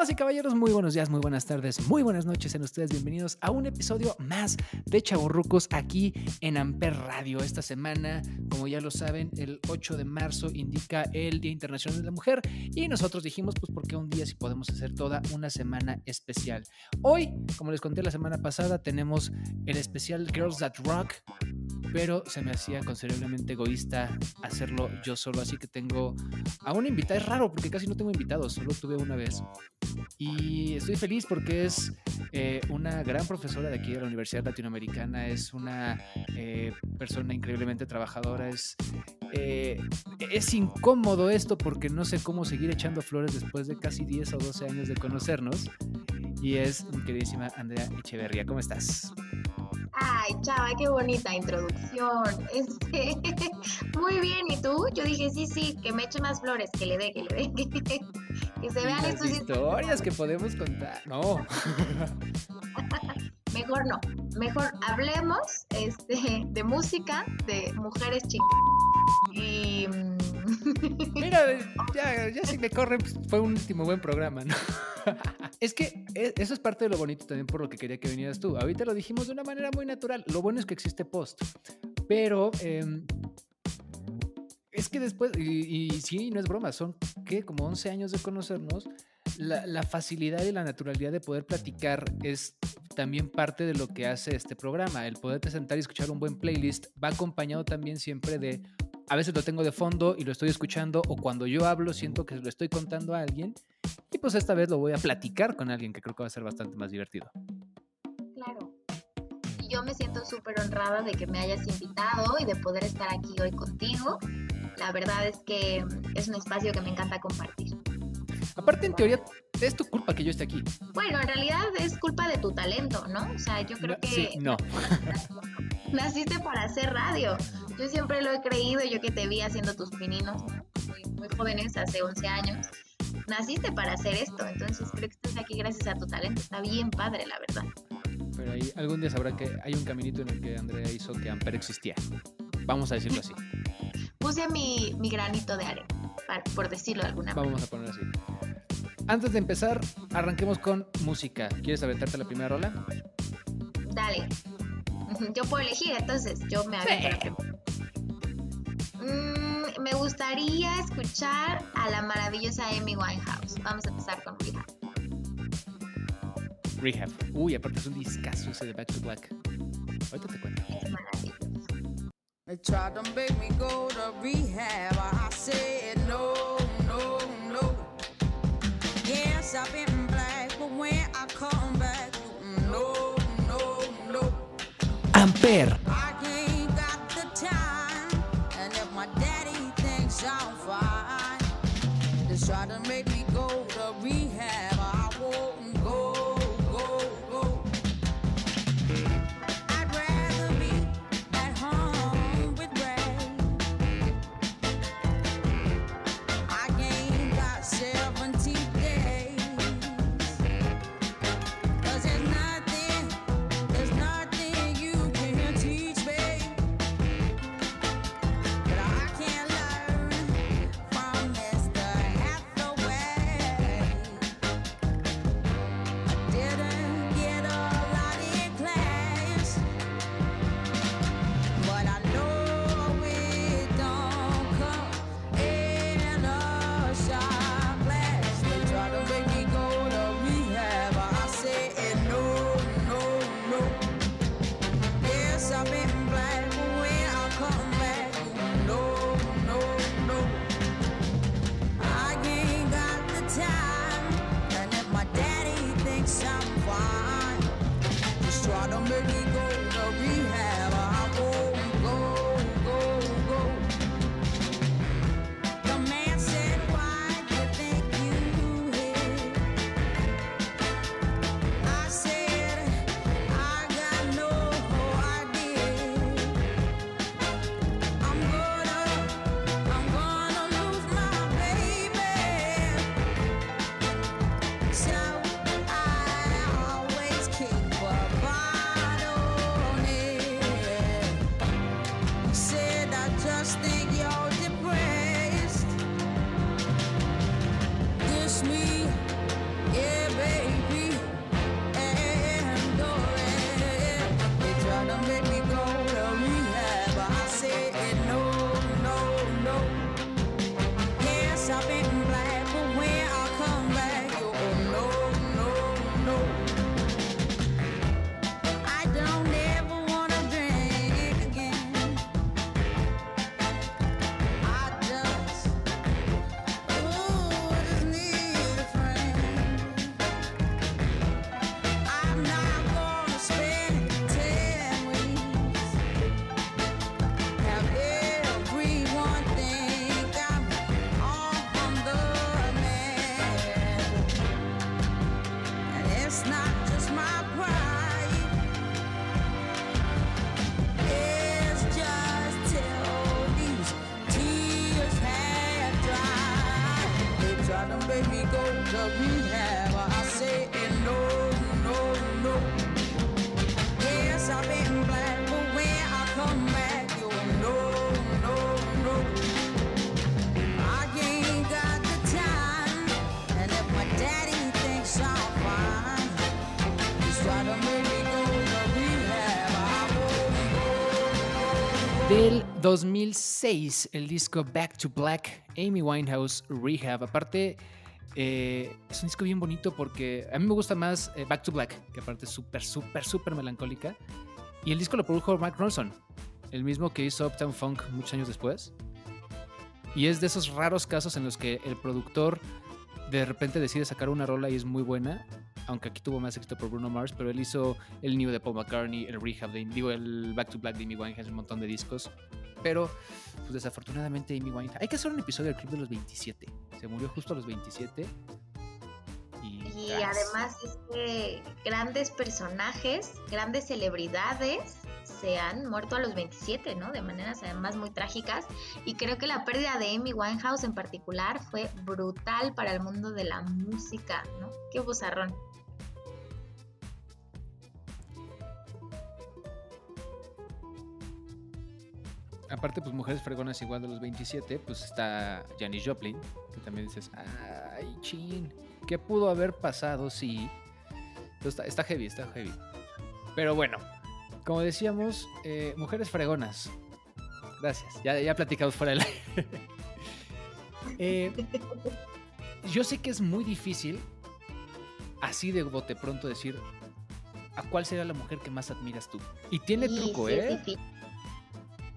Damas y caballeros, muy buenos días, muy buenas tardes, muy buenas noches en ustedes. Bienvenidos a un episodio más de Chaburrucos aquí en Amper Radio. Esta semana, como ya lo saben, el 8 de marzo indica el Día Internacional de la Mujer y nosotros dijimos, pues, ¿por qué un día si podemos hacer toda una semana especial? Hoy, como les conté la semana pasada, tenemos el especial Girls That Rock, pero se me hacía considerablemente egoísta hacerlo yo solo, así que tengo a una invitada. Es raro porque casi no tengo invitados, solo tuve una vez. Y estoy feliz porque es eh, una gran profesora de aquí de la Universidad Latinoamericana, es una eh, persona increíblemente trabajadora, es, eh, es incómodo esto porque no sé cómo seguir echando flores después de casi 10 o 12 años de conocernos. Y es mi queridísima Andrea Echeverría, ¿cómo estás? Ay, chava, qué bonita introducción. Este, muy bien, ¿y tú? Yo dije, sí, sí, que me eche más flores, que le dé, que le dé, que, se vean historias que podemos contar. No. Mejor no. Mejor hablemos este, de música, de mujeres chicas. Y. Mm, Mira, ya, ya si me corren, pues, fue un último buen programa, ¿no? es que e, eso es parte de lo bonito también por lo que quería que vinieras tú. Ahorita lo dijimos de una manera muy natural. Lo bueno es que existe post. Pero em, es que después, y, sí, no es broma, son que como 11 años de conocernos, la, la, facilidad y la naturalidad de poder platicar es también parte de lo que hace este programa. El poderte sentar y escuchar un buen playlist va acompañado también siempre de a veces lo tengo de fondo y lo estoy escuchando o cuando yo hablo siento que lo estoy contando a alguien y pues esta vez lo voy a platicar con alguien que creo que va a ser bastante más divertido. Claro. Y yo me siento súper honrada de que me hayas invitado y de poder estar aquí hoy contigo. La verdad es que es un espacio que me encanta compartir. Aparte, en teoría, es tu culpa que yo esté aquí. Bueno, en realidad es culpa de tu talento, ¿no? O sea, yo creo que... Sí, no. Naciste para hacer radio. Yo siempre lo he creído, yo que te vi haciendo tus pininos muy, jóvenes, hace 11 años. Naciste para hacer esto, entonces creo que estás aquí gracias a tu talento. Está bien padre, la verdad. Pero ahí, algún día sabrá que hay un caminito en el que Andrea hizo que Amper existía. Vamos a decirlo así. Puse mi, mi granito de arena, por decirlo de alguna manera. Vamos a poner así. Antes de empezar, arranquemos con música. ¿Quieres aventarte la primera rola? Dale. Yo puedo elegir, entonces yo me avento mm, me gustaría escuchar a la maravillosa Amy Winehouse. Vamos a empezar con Rehab. Rehab. Uy, aparte es un discazo ese de Back to Black. Ahorita te cuento. Es maravilloso. They tried to make me go to rehab. I said no, no, no. Yes, I've been black, but when I come back, no, no, no. Amper. I ain't got the time, and if my daddy thinks I'm 2006, el disco Back to Black, Amy Winehouse Rehab. Aparte, eh, es un disco bien bonito porque a mí me gusta más eh, Back to Black, que aparte es súper, súper, súper melancólica. Y el disco lo produjo Mark Ronson, el mismo que hizo Uptown Funk muchos años después. Y es de esos raros casos en los que el productor de repente decide sacar una rola y es muy buena, aunque aquí tuvo más éxito por Bruno Mars, pero él hizo el New de Paul McCartney, el Rehab de digo, el Back to Black de Amy Winehouse, un montón de discos. Pero, pues desafortunadamente Amy Winehouse... Hay que hacer un episodio del Club de los 27. Se murió justo a los 27. Y, además es que grandes personajes, grandes celebridades se han muerto a los 27, ¿no? De maneras además muy trágicas. Y creo que la pérdida de Amy Winehouse en particular fue brutal para el mundo de la música, ¿no? Qué bozarrón. Aparte, pues mujeres fregonas igual de los 27, pues está Janis Joplin, que también dices, ay, chin, ¿qué pudo haber pasado? Sí. Entonces, está, está heavy, está heavy. Pero bueno, como decíamos, eh, mujeres fregonas. Gracias, ya, ya platicamos fuera del aire. Eh, yo sé que es muy difícil, así de bote pronto, decir a cuál sería la mujer que más admiras tú. Y tiene Sí, truco, sí, ¿eh? difícil.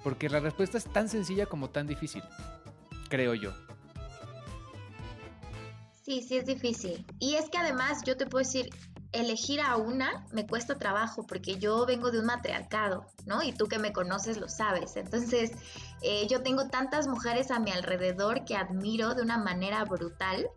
Porque la respuesta es tan sencilla como tan difícil, creo yo. Sí, sí es difícil. Y es que además yo te puedo decir, elegir a una me cuesta trabajo porque yo vengo de un matriarcado, ¿no? Y tú que me conoces lo sabes. Entonces, eh, yo tengo tantas mujeres a mi alrededor que admiro de una manera brutal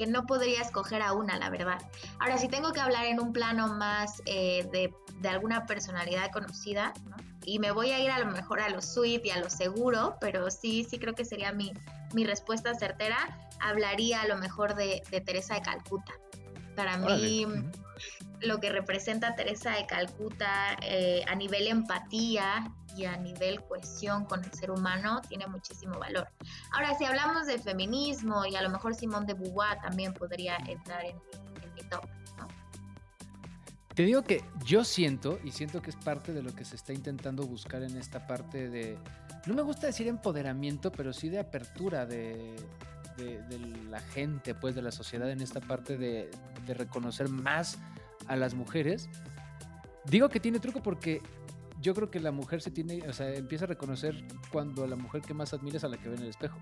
que no podría escoger a una, la verdad. Ahora, si tengo que hablar en un plano más eh, de, de alguna personalidad conocida, ¿no? Y me voy a ir a lo mejor a lo sweet y a lo seguro, pero sí, sí creo que sería mi, mi respuesta certera. Hablaría a lo mejor de, de Teresa de Calcuta. Para mí. Ujú. lo que representa Teresa de Calcuta eh, a nivel empatía y a nivel cohesión con el ser humano tiene muchísimo valor. Ahora, si hablamos de feminismo y a lo mejor Simone de Beauvoir también podría entrar en, en mi top. ¿no? Te digo que yo siento, y siento que es parte de lo que se está intentando buscar en esta parte de, no me gusta decir empoderamiento, pero sí de apertura de, de- de la gente, pues de la sociedad en esta parte de, de reconocer más a las mujeres. Digo que tiene truco porque yo creo que la mujer se tiene, o sea, empieza a reconocer cuando la mujer que más admira es a la que ve en el espejo.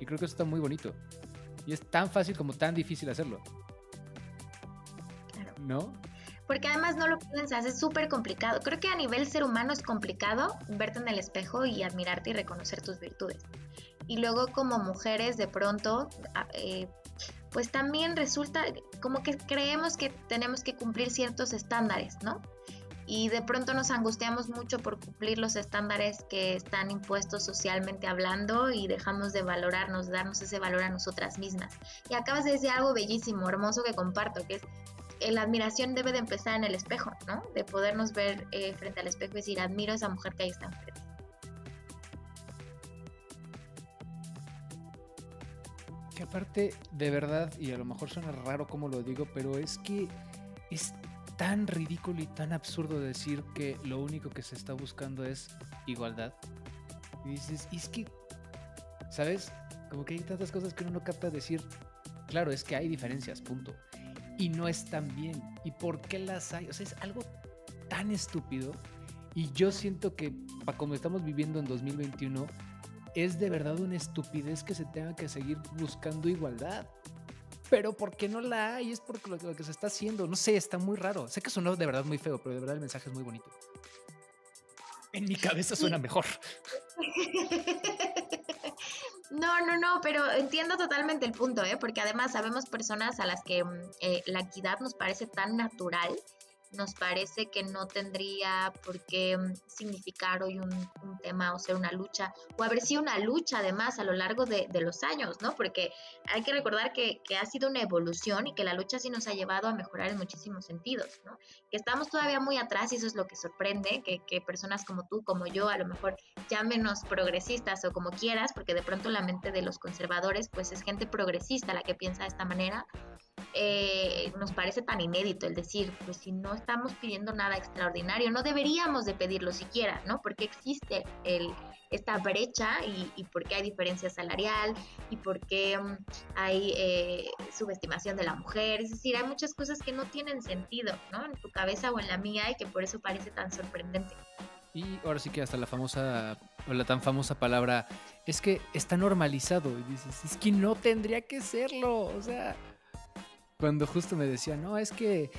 Y creo que eso está muy bonito. Y es tan fácil como tan difícil hacerlo. Claro. ¿No? Porque además no lo piensas, es súper complicado. Creo que a nivel ser humano es complicado verte en el espejo y admirarte y reconocer tus virtudes. Y luego como mujeres de pronto, eh, pues también resulta como que creemos que tenemos que cumplir ciertos estándares, ¿no? Y de pronto nos angustiamos mucho por cumplir los estándares que están impuestos socialmente hablando y dejamos de valorarnos, darnos ese valor a nosotras mismas. Y acabas de decir algo bellísimo, hermoso que comparto, que es eh, la admiración debe de empezar en el espejo, ¿no? De podernos ver eh, frente al espejo y decir, admiro a esa mujer que ahí está enfrente. Aparte, de verdad, y a lo mejor suena raro como lo digo, pero es que es tan ridículo y tan absurdo decir que lo único que se está buscando es igualdad. Y dices, es que, ¿sabes? Como que hay tantas cosas que uno no capta decir, claro, es que hay diferencias, punto. Y no están bien. ¿Y por qué las hay? O sea, es algo tan estúpido. Y yo siento que, como estamos viviendo en 2021, es de verdad una estupidez que se tenga que seguir buscando igualdad. Pero ¿por qué no la hay? Es porque lo, lo que se está haciendo. No sé, está muy raro. Sé que sonó de verdad muy feo, pero de verdad el mensaje es muy bonito. En mi cabeza suena mejor. No, no, no, pero entiendo totalmente el punto, ¿eh? Porque además sabemos personas a las que mm, eh, la equidad nos parece tan natural, nos parece que no tendría por qué mm, significar hoy un, tema o ser una lucha, o haber sido una lucha además a lo largo de, de los años, ¿no? Porque hay que recordar que, que ha sido una evolución y que la lucha sí nos ha llevado a mejorar en muchísimos sentidos, ¿no? Que estamos todavía muy atrás y eso es lo que sorprende, que, que personas como tú, como yo, a lo mejor llámenos progresistas o como quieras, porque de pronto la mente de los conservadores pues es gente progresista la que piensa de esta manera, eh, nos parece tan inédito el decir, pues si no estamos pidiendo nada extraordinario, no deberíamos de pedirlo siquiera, ¿no? Porque existe el, esta brecha y, y por qué hay diferencia salarial y por qué mm, hay eh, subestimación de la mujer, es decir, hay muchas cosas que no tienen sentido, ¿no? En tu cabeza o en la mía y que por eso parece tan sorprendente. Y ahora sí que hasta la famosa, o la tan famosa palabra, es que está normalizado. Y dices, es que no tendría que serlo. O sea, cuando justo me decía, no, es que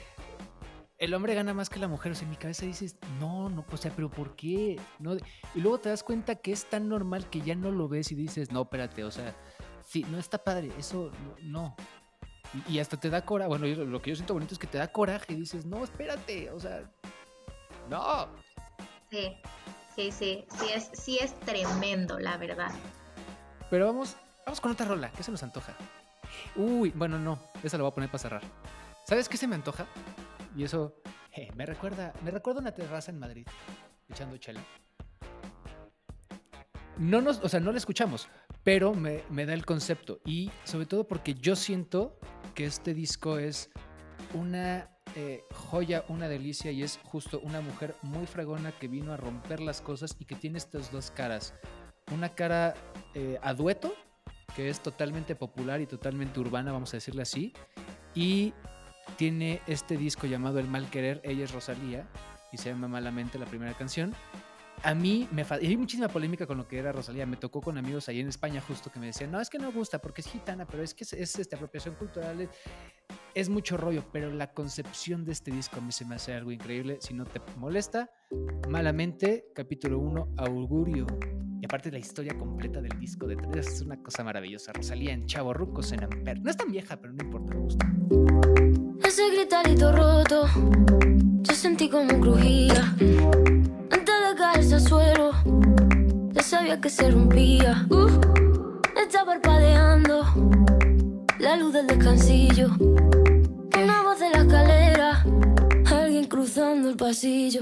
el hombre gana más que la mujer. O sea, en mi cabeza dices, no, no, o sea, pero ¿por qué? No, y luego te das cuenta que es tan normal que ya no lo ves y dices, no, espérate, o sea, sí, no está padre, eso no. Y, y hasta te da coraje. Bueno, yo- lo que yo siento bonito es que te da coraje y dices, no, espérate, o sea, no. Sí, sí, sí, sí es, sí es tremendo, la verdad. Pero vamos, vamos con otra rola. ¿Qué se nos antoja? Uy, bueno, no. Esa la voy a poner para cerrar. ¿Sabes qué se me antoja? Y eso eh, me recuerda, me recuerda una terraza en Madrid, echando chela. No nos, o sea, no la escuchamos, pero me, me da el concepto. Y sobre todo porque yo siento que este disco es una eh, joya, una delicia y es justo una mujer muy fragona que vino a romper las cosas y que tiene estas dos caras. Una cara eh, a dueto, que es totalmente popular y totalmente urbana, vamos a decirle así. Y tiene este disco llamado El Mal Querer, ella es Rosalía, y se llama Malamente la primera canción. A mí me y hay muchísima polémica con lo que era Rosalía. Me tocó con amigos ahí en España justo que me decían, no, es que no gusta porque es gitana, pero es que es, es, este, apropiación cultural. Es, es mucho rollo, pero la concepción de este disco a mí se me hace algo increíble. Si no te molesta, Malamente, capítulo 1, Augurio. Y aparte la historia completa del disco de tres es una cosa maravillosa. Rosalía en Chavo Rucos en Amper. No es tan vieja, pero no importa, me gusta. Ese gritarito roto, yo sentí como crujía. Antes de caerse al suelo, ya sabía que se rompía. Uh, está parpadeando la luz del descansillo. Una voz de la escalera, alguien cruzando el pasillo.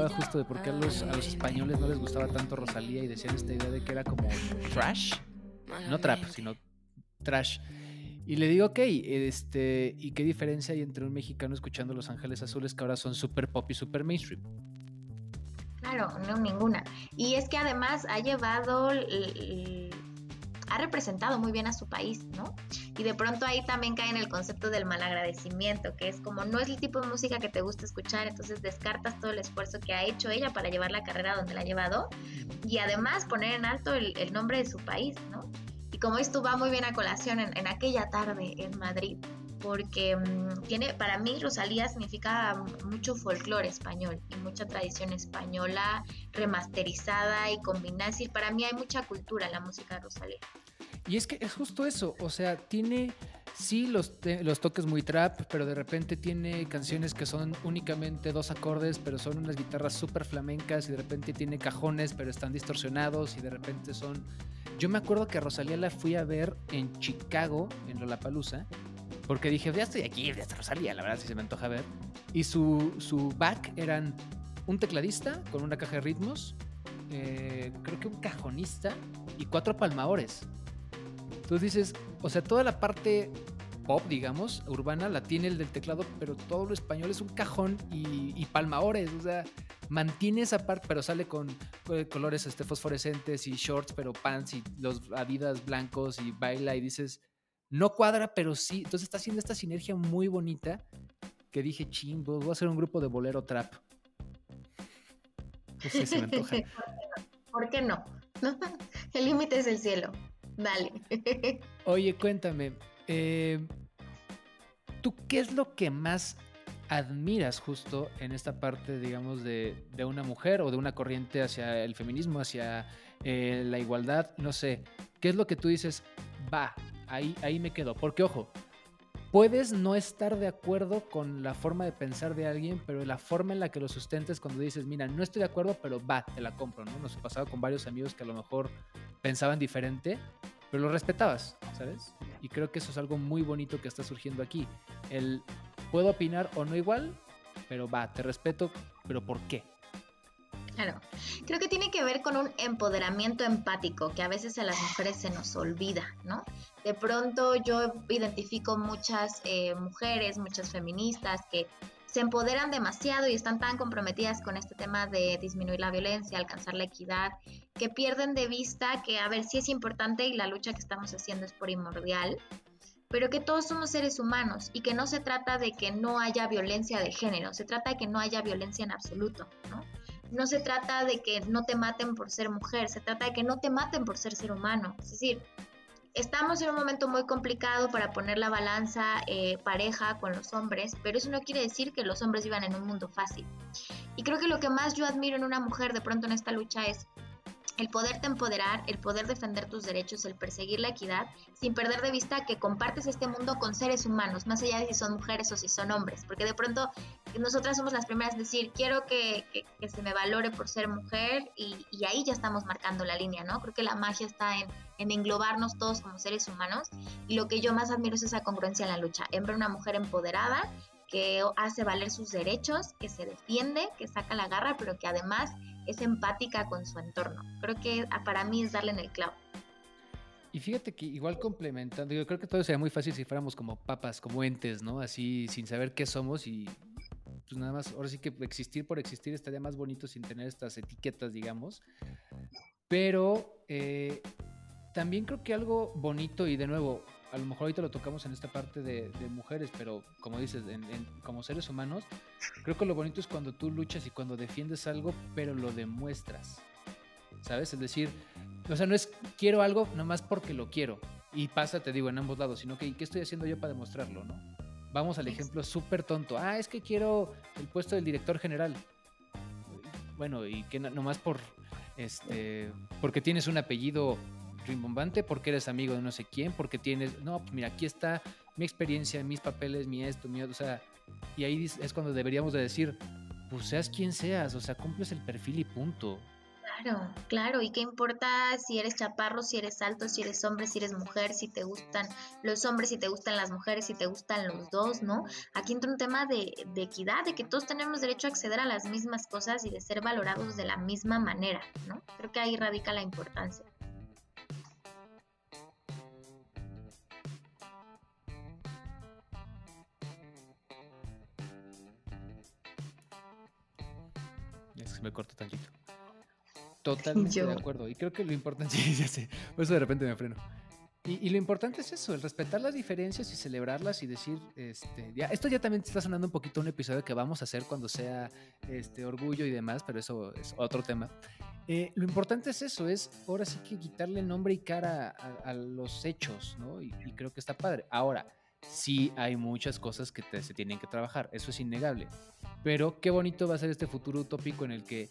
Explicaba justo de por qué a los, a los españoles no les gustaba tanto Rosalía y decían esta idea de que era como trash. No trap, sino trash. Y le digo, ok, este, ¿y qué diferencia hay entre un mexicano escuchando Los Ángeles Azules que ahora son super pop y super mainstream? Claro, no ninguna. Y es que además ha llevado, ha representado muy bien a su país, ¿no? Y de pronto ahí también cae en el concepto del malagradecimiento, que es como no es el tipo de música que te gusta escuchar, entonces descartas todo el esfuerzo que ha hecho ella para llevar la carrera donde la ha llevado y además poner en alto el, nombre de su país, ¿no? Y como esto va muy bien a colación en aquella tarde en Madrid, porque mm, tiene, para mí Rosalía significa mucho folclore español y mucha tradición española remasterizada y combinada. Para mí hay mucha cultura en la música de Rosalía. Y es que es justo eso, o sea, tiene sí los, los toques muy trap, pero de repente tiene canciones que son únicamente dos acordes, pero son unas guitarras súper flamencas y de repente tiene cajones, pero están distorsionados y de repente son... Yo me acuerdo que a Rosalía la fui a ver en Chicago, en Lollapalooza, porque dije, ya estoy aquí, ya Rosalía, la verdad sí se me antoja ver. Y su, su back eran un tecladista con una caja de ritmos, eh, creo que un cajonista y cuatro palmaores. Entonces dices, o sea, toda la parte pop, digamos, urbana, la tiene el del teclado, pero todo lo español es un cajón y, y palmaores, o sea, mantiene esa parte, pero sale con, co- colores este, fosforescentes y shorts, pero pants y los adidas blancos y baila y dices, no cuadra, pero sí, entonces está haciendo esta sinergia muy bonita que dije, ching, voy a hacer un grupo de bolero trap. No sé, se me antoja. ¿Por qué no? El límite es el cielo. Dale. Oye, cuéntame, eh, ¿tú qué es lo que más admiras justo en esta parte, digamos, de, de una mujer o de una corriente hacia el feminismo, hacia eh, la igualdad? No sé, ¿qué es lo que tú dices? Va, ahí, ahí me quedo. Porque, ojo, puedes no estar de acuerdo con la forma de pensar de alguien, pero la forma en la que lo sustentes cuando dices, mira, no estoy de acuerdo, pero va, te la compro, ¿no? Nos ha pasado con varios amigos que a lo mejor pensaban diferente, pero lo respetabas, ¿sabes? Y creo que eso es algo muy bonito que está surgiendo aquí. El puedo opinar o no igual, pero va, te respeto, pero ¿por qué? Claro, creo que tiene que ver con un empoderamiento empático que a veces a las mujeres se nos olvida, ¿no? De pronto yo identifico muchas eh, mujeres, muchas feministas que se empoderan demasiado y están tan comprometidas con este tema de disminuir la violencia, alcanzar la equidad, que pierden de vista que, a ver, sí es importante y la lucha que estamos haciendo es primordial, pero que todos somos seres humanos y que no se trata de que no haya violencia de género, se trata de que no haya violencia en absoluto, ¿no? No se trata de que no te maten por ser mujer, se trata de que no te maten por ser ser humano. Es decir, estamos en un momento muy complicado para poner la balanza eh, pareja con los hombres, pero eso no quiere decir que los hombres vivan en un mundo fácil. Y creo que lo que más yo admiro en una mujer de pronto en esta lucha es el poderte empoderar, el poder defender tus derechos, el perseguir la equidad, sin perder de vista que compartes este mundo con seres humanos, más allá de si son mujeres o si son hombres, porque de pronto nosotras somos las primeras en decir, quiero que, se me valore por ser mujer y, ahí ya estamos marcando la línea, ¿no? Creo que la magia está en, en, englobarnos todos como seres humanos y lo que yo más admiro es esa congruencia en la lucha, en ver una mujer empoderada que hace valer sus derechos, que se defiende, que saca la garra, pero que además es empática con su entorno. Creo que para mí es darle en el clavo. Y fíjate que igual complementando, yo creo que todo sería muy fácil si fuéramos como papas, como entes, ¿no? Así sin saber qué somos y pues nada más, ahora sí que existir por existir estaría más bonito sin tener estas etiquetas, digamos. Pero eh, también creo que algo bonito y de nuevo, a lo mejor ahorita lo tocamos en esta parte de, de mujeres, pero como dices, en, en, como seres humanos, creo que lo bonito es cuando tú luchas y cuando defiendes algo, pero lo demuestras. ¿Sabes? Es decir, o sea, no es quiero algo nomás porque lo quiero. Y pasa, te digo, en ambos lados, sino que ¿qué estoy haciendo yo para demostrarlo, no? Vamos al ejemplo súper tonto. Ah, es que quiero el puesto del director general. Bueno, y que no- nomás por este porque tienes un apellido rimbombante, porque eres amigo de no sé quién, porque tienes, no, pues mira, aquí está mi experiencia, mis papeles, mi esto, mi otro, o sea, y ahí es cuando deberíamos de decir, pues seas quien seas, o sea, cumples el perfil y punto. Claro, claro, y qué importa si eres chaparro, si eres alto, si eres hombre, si eres mujer, si te gustan los hombres, si te gustan las mujeres, si te gustan los dos, ¿no? Aquí entra un tema de equidad, de que todos tenemos derecho a acceder a las mismas cosas y de ser valorados de la misma manera, ¿no? Creo que ahí radica la importancia. Se me cortó tantito. Totalmente Yo. de acuerdo. Y creo que lo importante, sí, ya sé, por eso de repente me freno. Y, y lo importante es eso, el respetar las diferencias y celebrarlas y decir, este, ya, esto ya también está sonando un poquito un episodio que vamos a hacer cuando sea este orgullo y demás, pero eso es otro tema. Eh, lo importante es eso, es ahora sí que quitarle nombre y cara a, a los hechos, ¿no? Y, y creo que está padre. Ahora, sí hay muchas cosas que te- se tienen que trabajar, eso es innegable. Pero qué bonito va a ser este futuro utópico en el que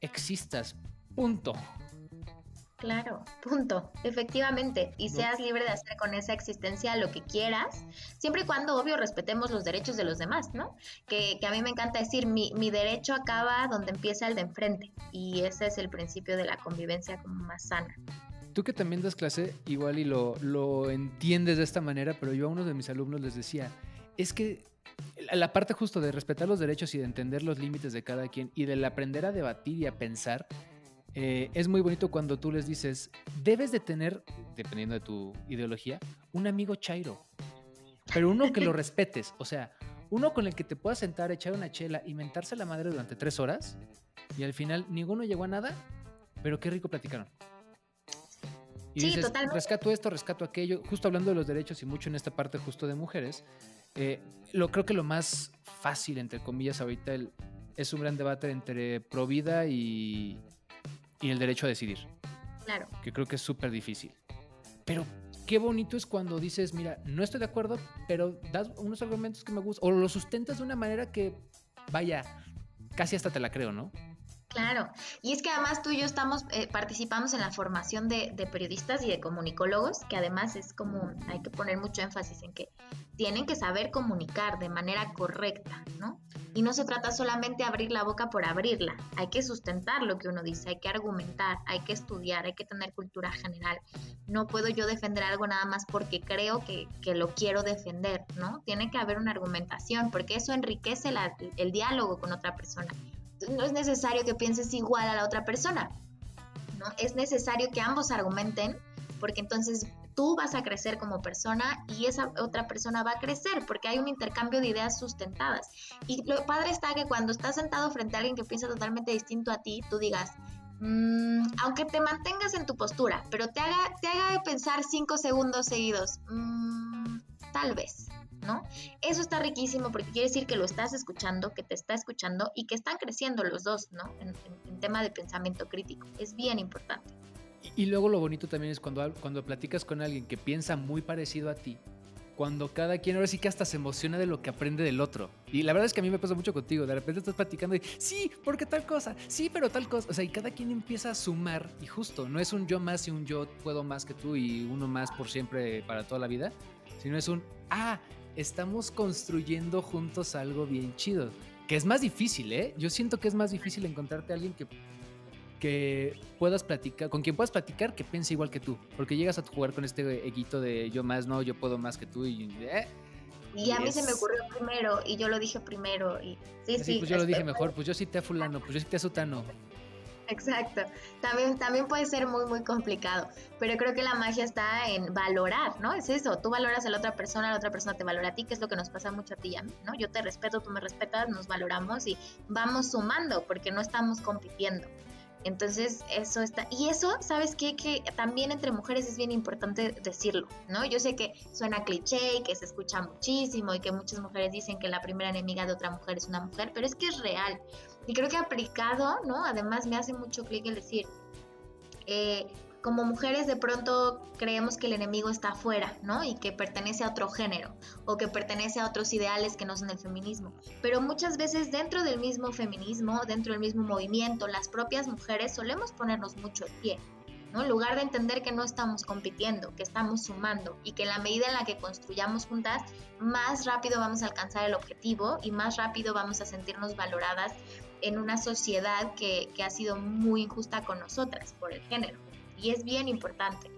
existas, punto. Claro, punto, efectivamente, y seas libre de hacer con esa existencia lo que quieras, siempre y cuando, obvio, respetemos los derechos de los demás, ¿no? Que, que a mí me encanta decir, mi, mi derecho acaba donde empieza el de enfrente, y ese es el principio de la convivencia como más sana. Tú que también das clase, igual y lo, lo entiendes de esta manera, pero yo a uno de mis alumnos les decía, es que la- parte justo de respetar los derechos y de entender los límites de cada quien y del aprender a debatir y a pensar, eh, es muy bonito cuando tú les dices, debes de tener, dependiendo de tu ideología, un amigo chairo, pero uno que lo respetes, o sea, uno con el que te puedas sentar, echar una chela y mentarse la madre durante tres horas y al final ninguno llegó a nada, pero qué rico platicaron. Y Sí, dices, totalmente. rescato esto, rescato aquello, justo hablando de los derechos y mucho en esta parte justo de mujeres, eh, lo creo que lo más fácil, entre comillas, ahorita el- es un gran debate entre pro vida y, y el derecho a decidir, Claro, que creo que es súper difícil. Pero qué bonito es cuando dices, mira, no estoy de acuerdo, pero das unos argumentos que me gustan, o lo sustentas de una manera que, vaya, casi hasta te la creo, ¿no? Claro, y es que además tú y yo estamos, eh, participamos en la formación de, periodistas y de comunicólogos, que además es como, hay que poner mucho énfasis en que tienen que saber comunicar de manera correcta, ¿no? Y no se trata solamente de abrir la boca por abrirla, hay que sustentar lo que uno dice, hay que argumentar, hay que estudiar, hay que tener cultura general. No puedo yo defender algo nada más porque creo que, que lo quiero defender, ¿no? Tiene que haber una argumentación, porque eso enriquece la- el diálogo con otra persona no es necesario que pienses igual a la otra persona, ¿no? Es necesario que ambos argumenten, porque entonces tú vas a crecer como persona y esa otra persona va a crecer, porque hay un intercambio de ideas sustentadas. Y lo padre está que cuando estás sentado frente a alguien que piensa totalmente distinto a ti, tú digas, "Mm, aunque te mantengas en tu postura, pero te haga, te haga pensar cinco segundos seguidos, "Mm, tal vez, Eso está riquísimo porque quiere decir que lo estás escuchando, que te está escuchando y que están creciendo los dos, ¿no? En, tema de pensamiento crítico. Es bien importante. Y, y luego lo bonito también es cuando, cuando platicas con alguien que piensa muy parecido a ti, cuando cada quien ahora sí que hasta se emociona de lo que aprende del otro. Y la verdad es que a mí me pasa mucho contigo, de repente estás platicando y, sí, porque tal cosa, sí, pero tal cosa. O sea, y cada quien empieza a sumar y justo, no es un yo más y un yo puedo más que tú y uno más por siempre para toda la vida, sino es un, ah, estamos construyendo juntos algo bien chido. Que es más difícil, ¿eh? Yo siento que es más difícil encontrarte a alguien que que puedas platicar, con quien puedas platicar que piense igual que tú. Porque llegas a jugar con este eguito de yo más, no, yo puedo más que tú y... eh, Y a mí se me ocurrió primero y yo lo dije primero. Y sí, así, sí. pues yo lo dije este, mejor, pues yo te a fulano, pues yo te a sutano. Exacto. También, también puede ser muy, muy complicado. Pero creo que la magia está en valorar, ¿no? Es eso. Tú valoras a la otra persona, la otra persona te valora a ti, que es lo que nos pasa mucho a ti y a mí, ¿no? Yo te respeto, tú me respetas, nos valoramos y vamos sumando porque no estamos compitiendo. Entonces, eso está. Y eso, ¿sabes qué? Que también entre mujeres es bien importante decirlo, ¿no? Yo sé que suena cliché y que se escucha muchísimo y que muchas mujeres dicen que la primera enemiga de otra mujer es una mujer, pero es que es real. Y creo que aplicado, ¿no? Además, me hace mucho clic el decir, eh, como mujeres de pronto creemos que el enemigo está afuera, ¿no? Y que pertenece a otro género o que pertenece a otros ideales que no son el feminismo. Pero muchas veces dentro del mismo feminismo, dentro del mismo movimiento, las propias mujeres solemos ponernos mucho el pie. ¿no? En lugar de entender que no estamos compitiendo, que estamos sumando y que en la medida en la que construyamos juntas, más rápido vamos a alcanzar el objetivo y más rápido vamos a sentirnos valoradas en una sociedad que, que ha sido muy injusta con nosotras por el género y es bien importante.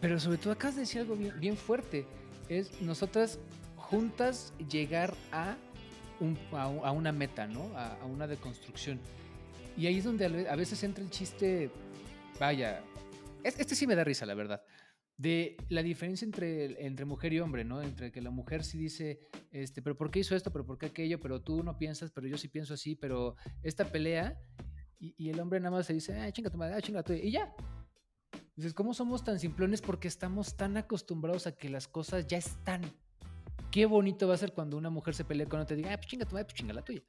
pero sobre todo acá de decir algo bien, fuerte, es nosotras juntas llegar a, a, una meta, ¿no? A, una deconstrucción. Y ahí es donde a veces entra el chiste, vaya, este sí me da risa, la verdad, de la diferencia entre, entre mujer y hombre, ¿no? Entre que la mujer sí dice, este, pero ¿por qué hizo esto? ¿Pero por qué aquello? Pero tú no piensas, pero yo sí pienso así, pero esta pelea y, el hombre nada más se dice, ah, chinga tu madre, ah, chinga tu y ya. Dices, ¿cómo somos tan simplones? Porque estamos tan acostumbrados a que las cosas ya están. Qué bonito va a ser cuando una mujer se pelea con otra y diga, ah, pues chinga tu madre, pues chinga la tuya.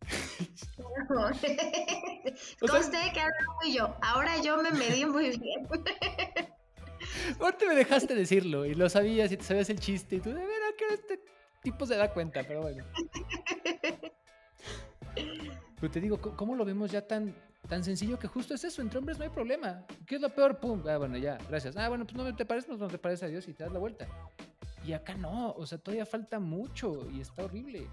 Conste que ahora yo. Ahora yo me medí muy bien. Ahorita me dejaste decirlo y lo sabías y te sabías el chiste y tú, de veras que este tipo se da cuenta, pero bueno. Pero te digo, ¿cómo lo vemos ya tan, tan sencillo que justo es eso? Entre hombres no hay problema. ¿Qué es lo peor? Pum. Ah, bueno, ya, gracias. Ah, bueno, pues no te parece, pues no te parece a Dios y te das la vuelta. Y acá no, o sea, todavía falta mucho y está horrible.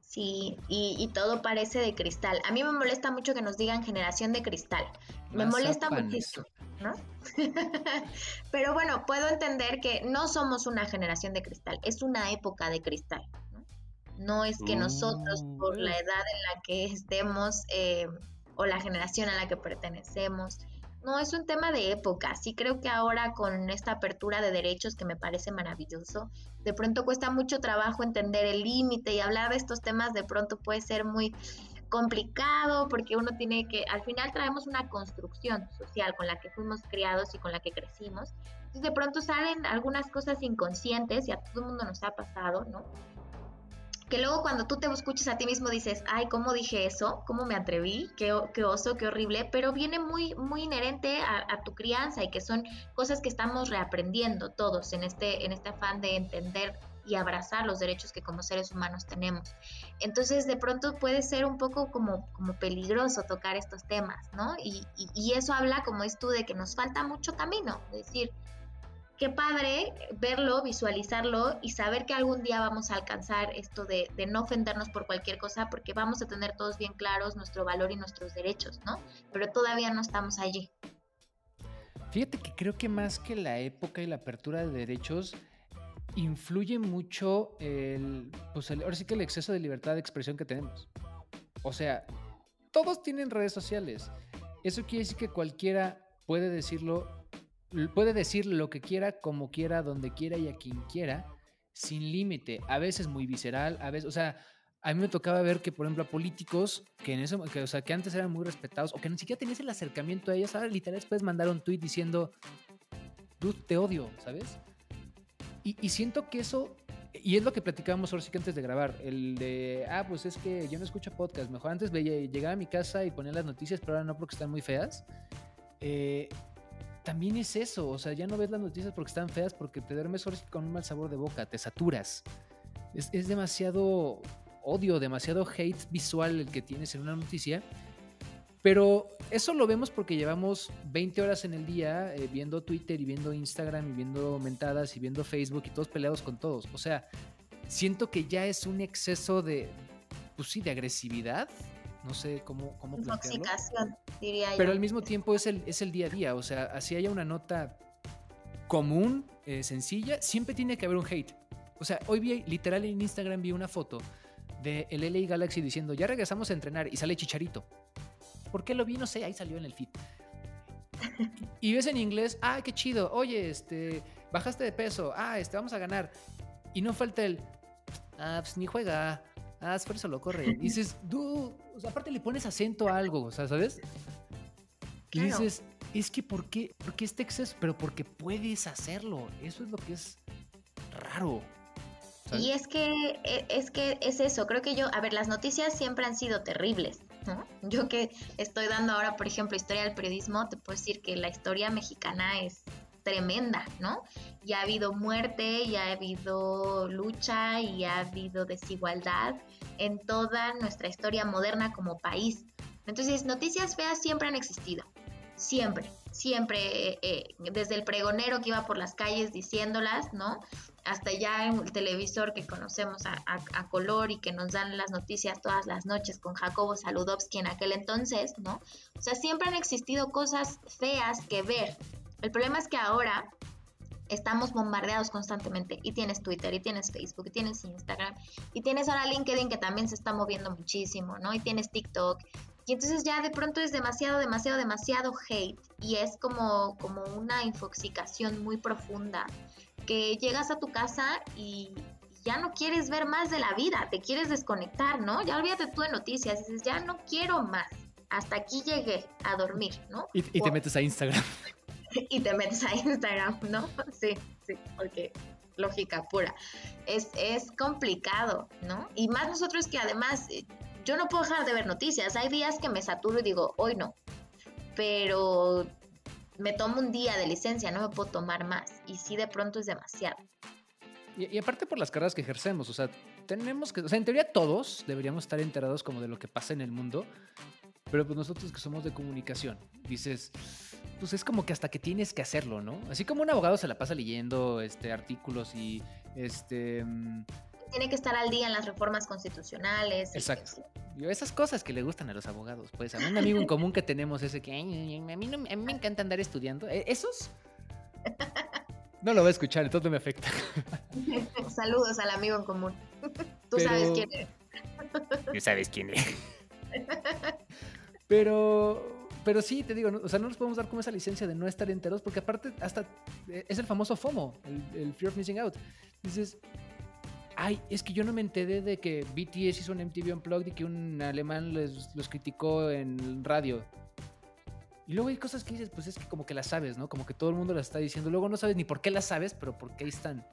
Sí, y, todo parece de cristal. A mí me molesta mucho que nos digan generación de cristal. Me molesta muchísimo, ¿no? Pero bueno, puedo entender que no somos una generación de cristal, es una época de cristal. No es que nosotros, por la mm. edad en la que estemos eh, o la generación a la que pertenecemos, no es un tema de época. Sí creo que ahora con esta apertura de derechos que me parece maravilloso, de pronto cuesta mucho trabajo entender el límite y hablar de estos temas de pronto puede ser muy complicado porque uno tiene que, al final traemos una construcción social con la que fuimos criados y con la que crecimos. Entonces de pronto salen algunas cosas inconscientes y a todo el mundo nos ha pasado, ¿no? que luego cuando tú te escuchas a ti mismo dices, ay, ¿cómo dije eso? ¿Cómo me atreví? Qué, qué oso, qué horrible, pero viene muy, muy inherente a, tu crianza y que son cosas que estamos reaprendiendo todos en este, en este afán de entender y abrazar los derechos que como seres humanos tenemos. Entonces, de pronto puede ser un poco como, como peligroso tocar estos temas, ¿no? Y, y, eso habla, como es tú, de que nos falta mucho camino, es decir, qué padre verlo, visualizarlo y saber que algún día vamos a alcanzar esto de, no ofendernos por cualquier cosa porque vamos a tener todos bien claros nuestro valor y nuestros derechos, ¿no? Pero todavía no estamos allí. Fíjate que creo que más que la época y la apertura de derechos, influye mucho el, pues ahora sí que el exceso de libertad de expresión que tenemos. O sea, todos tienen redes sociales. Eso quiere decir que cualquiera puede decirlo puede decir lo que quiera, como quiera, donde quiera y a quien quiera, sin límite. A veces muy visceral, a veces, o sea, a mí me tocaba ver que, por ejemplo, a políticos que en eso, que, o sea, que antes eran muy respetados o que ni siquiera tenías el acercamiento a ellos, ahora literal puedes mandar un tweet diciendo, tú te odio, ¿sabes? Y, siento que eso, y es lo que platicábamos ahora sí que antes de grabar, el de, ah, pues es que yo no escucho podcast, mejor antes llegaba a mi casa y ponía las noticias, pero ahora no porque están muy feas. Eh, también es eso, o sea, ya no ves las noticias porque están feas, porque te duermes con un mal sabor de boca, te saturas. Es, demasiado odio, demasiado hate visual el que tienes en una noticia. Pero eso lo vemos porque llevamos 20 horas en el día eh, viendo Twitter y viendo Instagram y viendo mentadas y viendo Facebook y todos peleados con todos. O sea, siento que ya es un exceso de, pues sí, de agresividad no sé cómo, cómo Intoxicación, diría yo. Pero al mismo tiempo es el, es el día a día, o sea, así haya una nota común, eh, sencilla, siempre tiene que haber un hate. O sea, hoy vi, literal en Instagram vi una foto de el LA Galaxy diciendo, ya regresamos a entrenar y sale Chicharito. ¿Por qué lo vi? No sé, ahí salió en el feed. y ves en inglés, ah, qué chido, oye, este, bajaste de peso, ah, este, vamos a ganar. Y no falta el, ah, pues ni juega, Ah, por eso lo corre. Y dices, tú, o sea, aparte le pones acento a algo, o sea, ¿sabes? Y dices, es que ¿por qué, ¿por qué este exceso? Pero porque puedes hacerlo. Eso es lo que es raro. Y es que, e, es que es eso, creo que yo, a ver, las noticias siempre han sido terribles, Yo que estoy dando ahora, por ejemplo, historia del periodismo, te puedo decir que la historia mexicana es tremenda, ¿no? Y ha habido muerte, y ha habido lucha, y ha habido desigualdad en toda nuestra historia moderna como país. Entonces, noticias feas siempre han existido, siempre, siempre, eh, eh, desde el pregonero que iba por las calles diciéndolas, ¿no? Hasta ya en el televisor que conocemos a, color y que nos dan las noticias todas las noches con Jacobo Saludowski en aquel entonces, ¿no? O sea, siempre han existido cosas feas que ver. El problema es que ahora estamos bombardeados constantemente y tienes Twitter y tienes Facebook y tienes Instagram y tienes ahora LinkedIn que también se está moviendo muchísimo, ¿no? Y tienes TikTok y entonces ya de pronto es demasiado, demasiado, demasiado hate y es como, como una infoxicación muy profunda que llegas a tu casa y ya no quieres ver más de la vida, te quieres desconectar, ¿no? Ya olvídate tú de noticias, dices, ya no quiero más, hasta aquí llegué a dormir, ¿no? Y, y te O- metes a Instagram. y te metes a Instagram, ¿no? Sí, sí, porque lógica pura. Es, es complicado, ¿no? Y más nosotros que además, eh, yo no puedo dejar de ver noticias. Hay días que me saturo y digo, hoy no. Pero me tomo un día de licencia, no me puedo tomar más. Y sí, de pronto es demasiado. Y, y aparte por las carreras que ejercemos, o sea, tenemos que, o sea, en teoría todos deberíamos estar enterados como de lo que pasa en el mundo, pero pues nosotros que somos de comunicación, dices, pues es como que hasta que tienes que hacerlo, ¿no? Así como un abogado se la pasa leyendo este, artículos y este... mm, Tiene que estar al día en las reformas constitucionales. Exacto. y esas cosas que le gustan a los abogados, pues a un amigo en común que tenemos ese que "Ay, ay, ay, a mí, no, me- a mí me encanta andar estudiando, ¿eh? esos no lo voy a escuchar, entonces no me afecta. Saludos al amigo en común. Tú sabes quién es. Ya sabes quién es. Pero, pero sí, te digo, ¿no? o sea, no nos podemos dar como esa licencia de no estar enteros, porque aparte hasta eh, es el famoso FOMO, el, el Fear of Missing Out. Dices, ay, es que yo no me enteré de que BTS hizo un MTV Unplugged y que un alemán les, los criticó en radio. Y luego hay cosas que dices, pues es que como que las sabes, ¿no? Como que todo el mundo las está diciendo. Luego no sabes ni por qué las sabes, pero por qué están.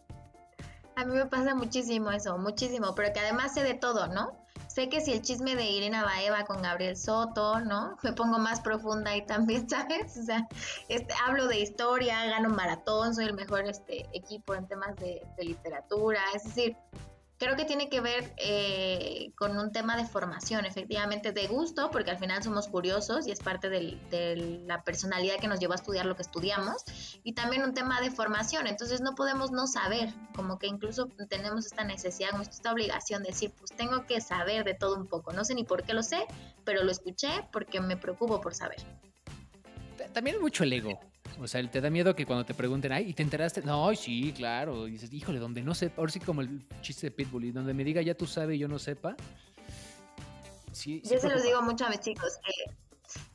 A mí me pasa muchísimo eso, muchísimo, pero que además sé de todo, ¿no? Sé que si el chisme de Irina Baeva con Gabriel Soto, ¿no? Me pongo más profunda ahí también, ¿sabes? O sea, este, hablo de historia, gano maratón, soy el mejor este, equipo en temas de, de literatura, es decir, creo que tiene que ver eh, con un tema de formación, efectivamente, de gusto, porque al final somos curiosos y es parte del- de la personalidad que nos llevó a estudiar lo que estudiamos, y también un tema de formación, entonces no podemos no saber, como que incluso tenemos esta necesidad, esta obligación de decir, pues tengo que saber de todo un poco, no sé ni por qué lo sé, pero lo escuché porque me preocupo por saber. Ta- También es mucho el ego. O sea, te da miedo que cuando te pregunten, ay, ¿y te enteraste? No, sí, claro. Y dices, híjole, donde no sepa, ahora sí como el chiste de Pitbull, y donde me diga ya tú sabes y yo no sepa. Sí, sí Yo se los digo mucho a mis chicos que,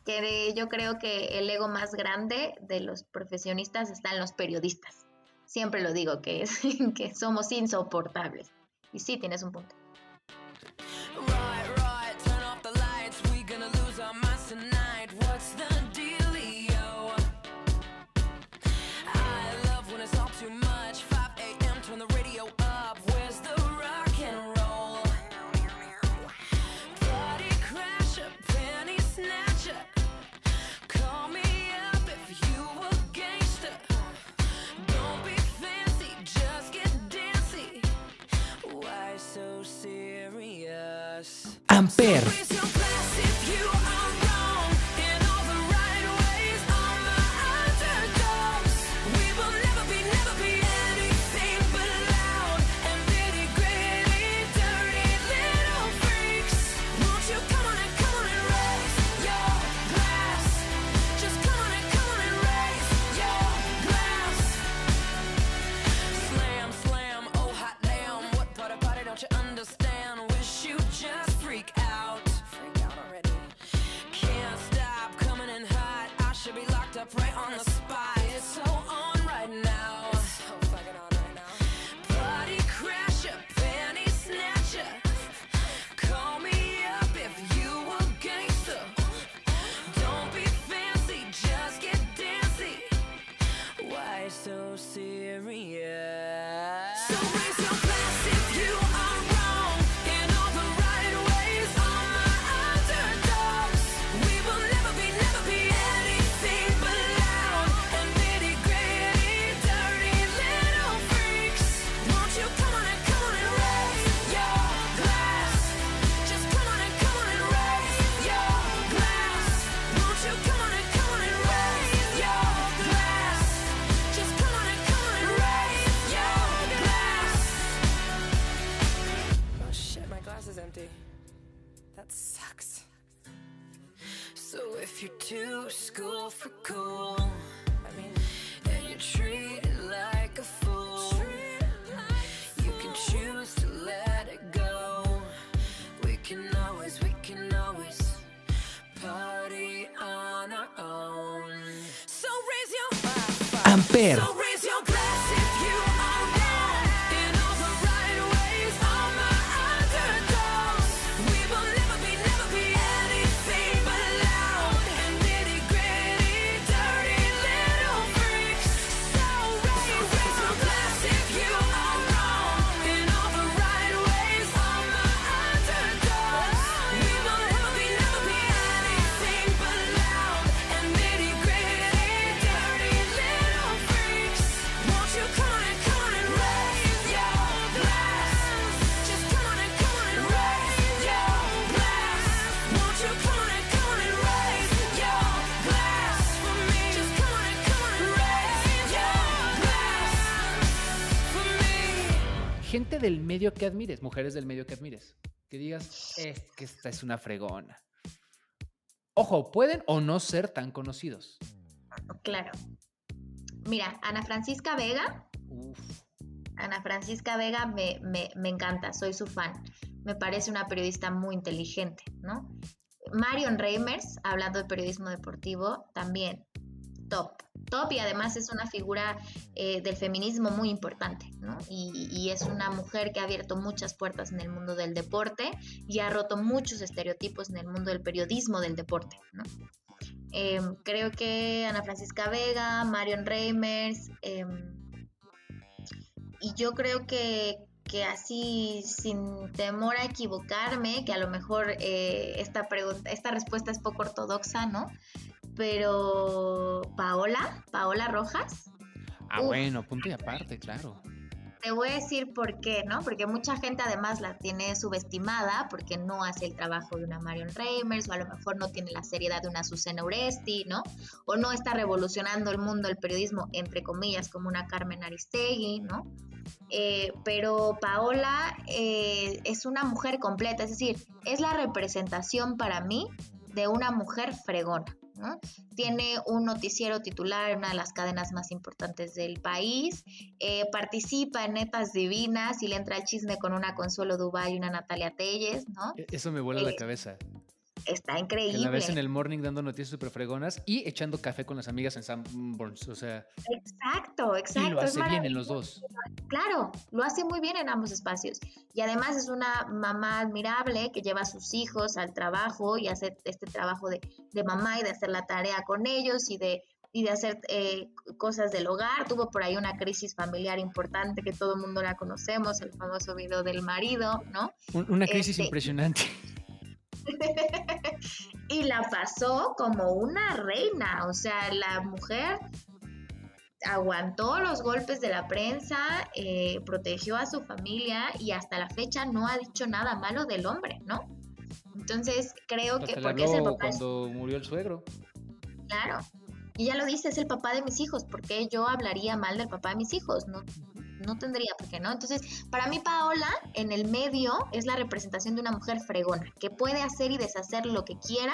que de- yo creo que el ego más grande de los profesionistas está en los periodistas. Siempre lo digo, que, es, que somos insoportables. Y sí, tienes un punto. School for cool. And you're treated like a fool. You can choose to let it go. We can always, we can always party on our own. So raise your Amper. So medio que admires, mujeres del medio que admires. Que digas, es que esta es una fregona. Ojo, pueden o no ser tan conocidos. Claro. Mira, Ana Francisca Vega, Uf. Ana Francisca Vega me, me- me encanta, soy su fan. Me parece una periodista muy inteligente, ¿no? Marion Reimers, hablando de periodismo deportivo, también top. Top y además es una figura eh, del feminismo muy importante, ¿no? Y, es una mujer que ha abierto muchas puertas en el mundo del deporte y ha roto muchos estereotipos en el mundo del periodismo del deporte, ¿no? Eh, creo que Ana Francisca Vega, Marion Reimers, eh, y yo creo que, que así, sin temor a equivocarme, que a lo mejor eh, esta, pregunta, esta respuesta es poco ortodoxa, ¿no? Pero Paola, Paola Rojas, Ah, Uf. bueno, punto y aparte, claro. te voy a decir por qué, ¿no? Porque mucha gente además la tiene subestimada porque no hace el trabajo de una Marion Reimers o a lo mejor no tiene la seriedad de una Susana Uresti, ¿no? O no está revolucionando el mundo del periodismo, entre comillas, como una Carmen Aristegui, ¿no? Eh, pero Paola eh, es una mujer completa, es decir, es la representación para mí de una mujer fregona. ¿No? Tiene un noticiero titular en una de las cadenas más importantes del país, eh, participa en Netas Divinas y le entra el chisme con una Consuelo Duval y una Natalia Telles, ¿no? E- Eso me vuela la Eh, cabeza. Está increíble. la ves en el morning dando noticias súper fregonas y echando café con las amigas en Sanborns. O sea, Exacto, exacto. y lo hace bien en los dos. Claro, lo hace muy bien en ambos espacios. Y además es una mamá admirable que lleva a sus hijos al trabajo y hace este trabajo de, de mamá y de hacer la tarea con ellos y de, y de hacer eh, cosas del hogar. Tuvo por ahí una crisis familiar importante que todo el mundo la conocemos, el famoso video del marido, ¿no? Un- Una crisis Este- impresionante. y la pasó como una reina, o sea, la mujer aguantó los golpes de la prensa, eh, protegió a su familia y hasta la fecha no ha dicho nada malo del hombre, ¿no? Entonces creo Hasta que porque es el papá, de- cuando murió el suegro. claro, y ya lo dice, es el papá de mis hijos, ¿por qué yo hablaría mal del papá de mis hijos? No, no tendría por qué, ¿no? Entonces, para mí Paola en el medio es la representación de una mujer fregona, que puede hacer y deshacer lo que quiera,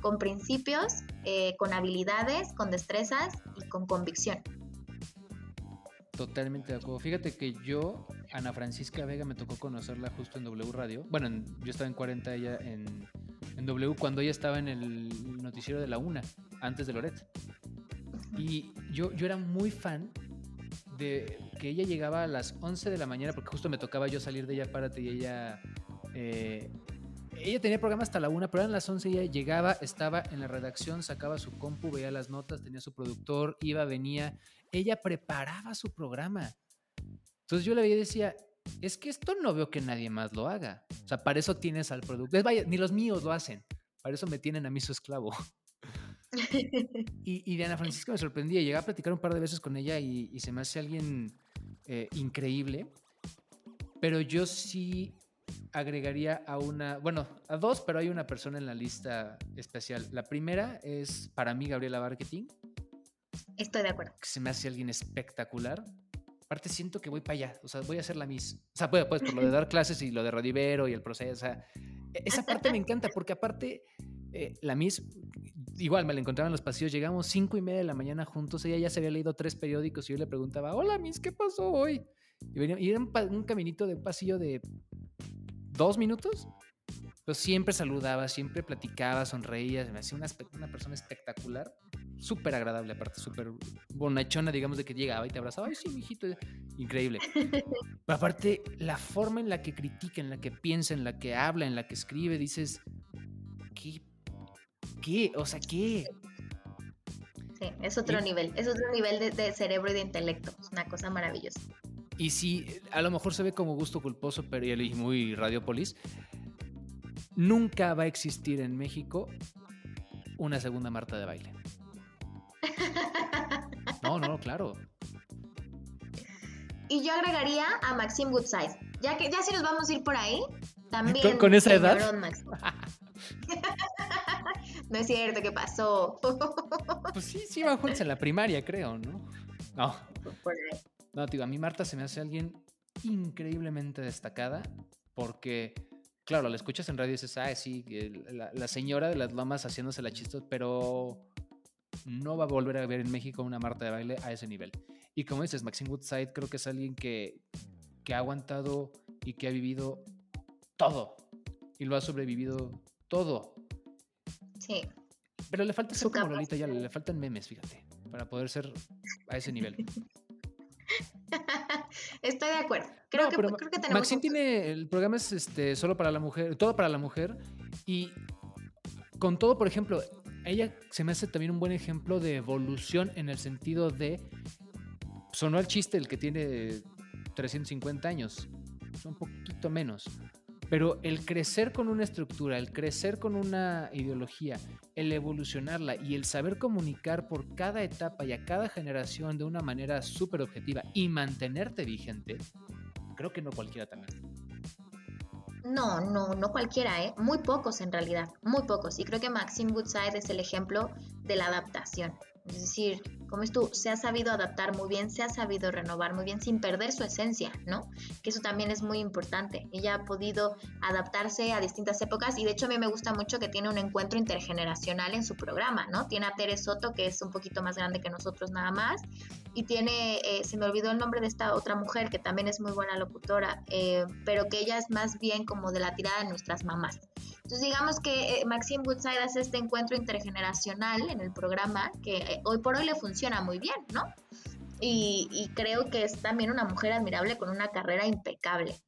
con principios, eh, con habilidades, con destrezas y con convicción. Totalmente de acuerdo. Fíjate que yo, Ana Francisca Vega, me tocó conocerla justo en W Radio. Bueno, en- yo estaba en 40, ella en, en W, cuando ella estaba en el noticiero de la UNA, antes de Loret. Y yo, yo era muy fan de que ella llegaba a las 11 de la mañana, porque justo me tocaba yo salir de ella, párate, y ella... eh, ella tenía programa hasta la una, pero eran las 11 y ella llegaba, estaba en la redacción, sacaba su compu, veía las notas, tenía su productor, iba, venía. Ella preparaba su programa. Entonces yo le veía y decía, es que esto no veo que nadie más lo haga. O sea, para eso tienes al productor. Vaya, ni los míos lo hacen. Para eso me tienen a mí su esclavo. Y, y de Ana Francisca me sorprendía. Llegué a platicar un par de veces con ella y, y se me hace alguien eh, increíble. Pero yo sí agregaría a una, bueno, a dos, pero hay una persona en la lista especial. La primera es para mí Gabriela Marketing, Estoy de acuerdo. que se me hace alguien espectacular. Aparte siento que voy para allá, o sea, voy a hacer la Miss. O sea, pues, pues por lo de dar clases y lo de Radivero y el proceso, o sea, e- esa parte me encanta porque aparte eh, la Miss, igual me la encontraba en los pasillos, llegamos cinco y media de la mañana juntos, ella ya se había leído tres periódicos y yo le preguntaba, hola Miss, ¿qué pasó hoy? Y, venía- era un, un caminito de un pasillo de dos minutos, pero siempre saludaba, siempre platicaba, sonreía, me hacía una, una persona espectacular, súper agradable aparte, súper bonachona, digamos, de que llegaba y te abrazaba, ay sí, mijito, increíble. Pero aparte, la forma en la que critica, en la que piensa, en la que habla, en la que escribe, dices. ¿Qué? O sea, ¿qué? Sí, es otro Y- nivel, es otro nivel de, de cerebro y de intelecto, es una cosa maravillosa. Y sí, a lo mejor se ve como gusto culposo, pero y muy Radiopolis. Nunca va a existir en México una segunda Marta de baile. No, no, claro. Y yo agregaría a Maxime Goodside. Ya que ya si nos vamos a ir por ahí, también. ¿Con- con esa edad? Maxim. no es cierto, ¿qué pasó? Pues sí, sí, van juntos en la primaria, creo, ¿no? No, no, digo, a mí Marta se me hace alguien increíblemente destacada porque, claro, la escuchas en radio y dices, ah, sí, la, la señora de las lomas haciéndose la chistosa, pero no va a volver a ver en México una Marta de baile a ese nivel. Y como dices, Maxine Woodside creo que es alguien que, que ha aguantado y que ha vivido todo y lo ha sobrevivido todo. Sí. Pero le falta ser como Lolita ya, le faltan memes, fíjate, para poder ser a ese nivel. Estoy de acuerdo. Creo, No, que, creo que tenemos. Maxine tiene, el programa es este, solo para la mujer, todo para la mujer. Y con todo, por ejemplo, ella se me hace también un buen ejemplo de evolución en el sentido de, sonó el chiste el que tiene 350 años, un poquito menos. Pero el crecer con una estructura, el crecer con una ideología, el evolucionarla y el saber comunicar por cada etapa y a cada generación de una manera súper objetiva y mantenerte vigente, creo que no cualquiera también. No, no, no cualquiera, ¿eh? Muy pocos en realidad, muy pocos. Y creo que Maxine Woodside es el ejemplo de la adaptación. Es decir, como es tú, se ha sabido adaptar muy bien, se ha sabido renovar muy bien sin perder su esencia, ¿no? Que eso también es muy importante. Ella ha podido adaptarse a distintas épocas y de hecho a mí me gusta mucho que tiene un encuentro intergeneracional en su programa, ¿no? Tiene a Tere Soto, que es un poquito más grande que nosotros nada más, y tiene, eh, se me olvidó el nombre de esta otra mujer que también es muy buena locutora, eh, pero que ella es más bien como de la tirada de nuestras mamás. Entonces digamos que eh, Maxine Woodside hace este encuentro intergeneracional en el programa que eh, hoy por hoy le funciona muy bien, ¿no? Y, y creo que es también una mujer admirable con una carrera impecable.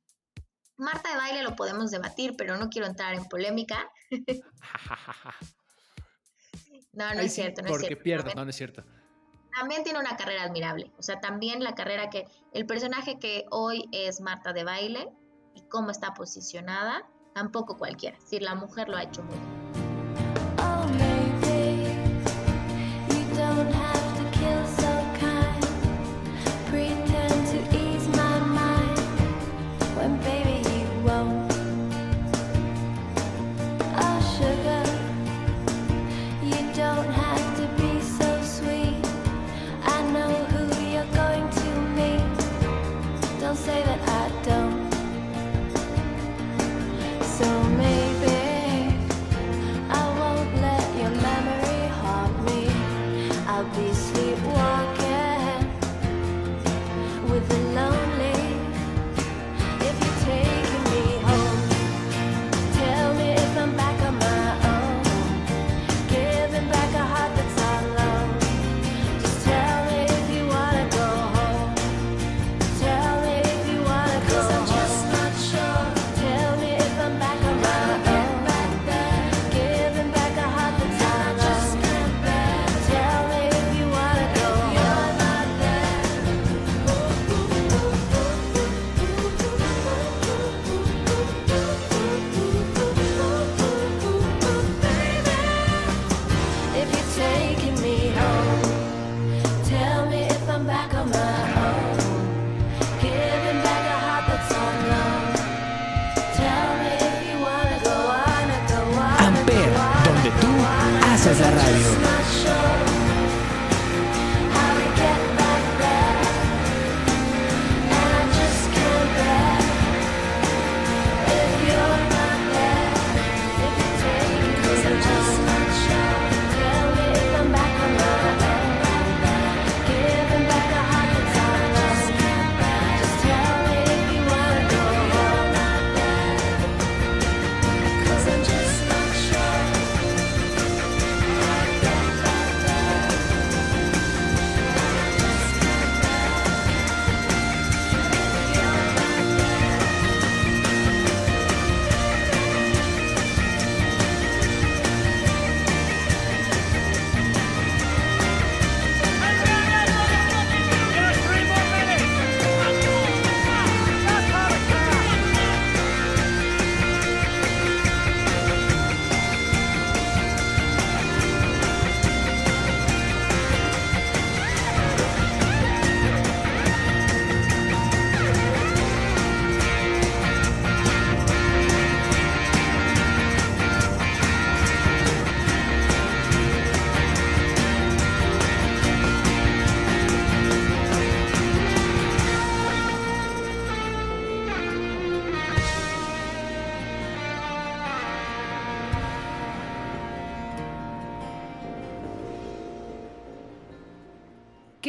Marta de baile lo podemos debatir, pero no quiero entrar en polémica. No, no Ahí es sí, cierto, no es porque cierto. pierdo, También- no, no es cierto. también tiene una carrera admirable. O sea, también la carrera que, el personaje que hoy es Marta de baile y cómo está posicionada, tampoco cualquiera. Decir, la mujer lo ha hecho muy bien.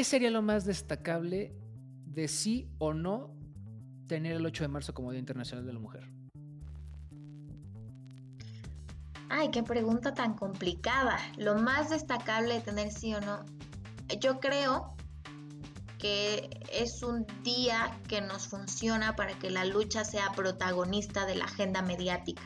¿Qué sería lo más destacable de sí o no tener el 8 de marzo como Día Internacional de la Mujer? Ay, qué pregunta tan complicada. Lo más destacable de tener sí o no. Yo creo que es un día que nos funciona para que la lucha sea protagonista de la agenda mediática.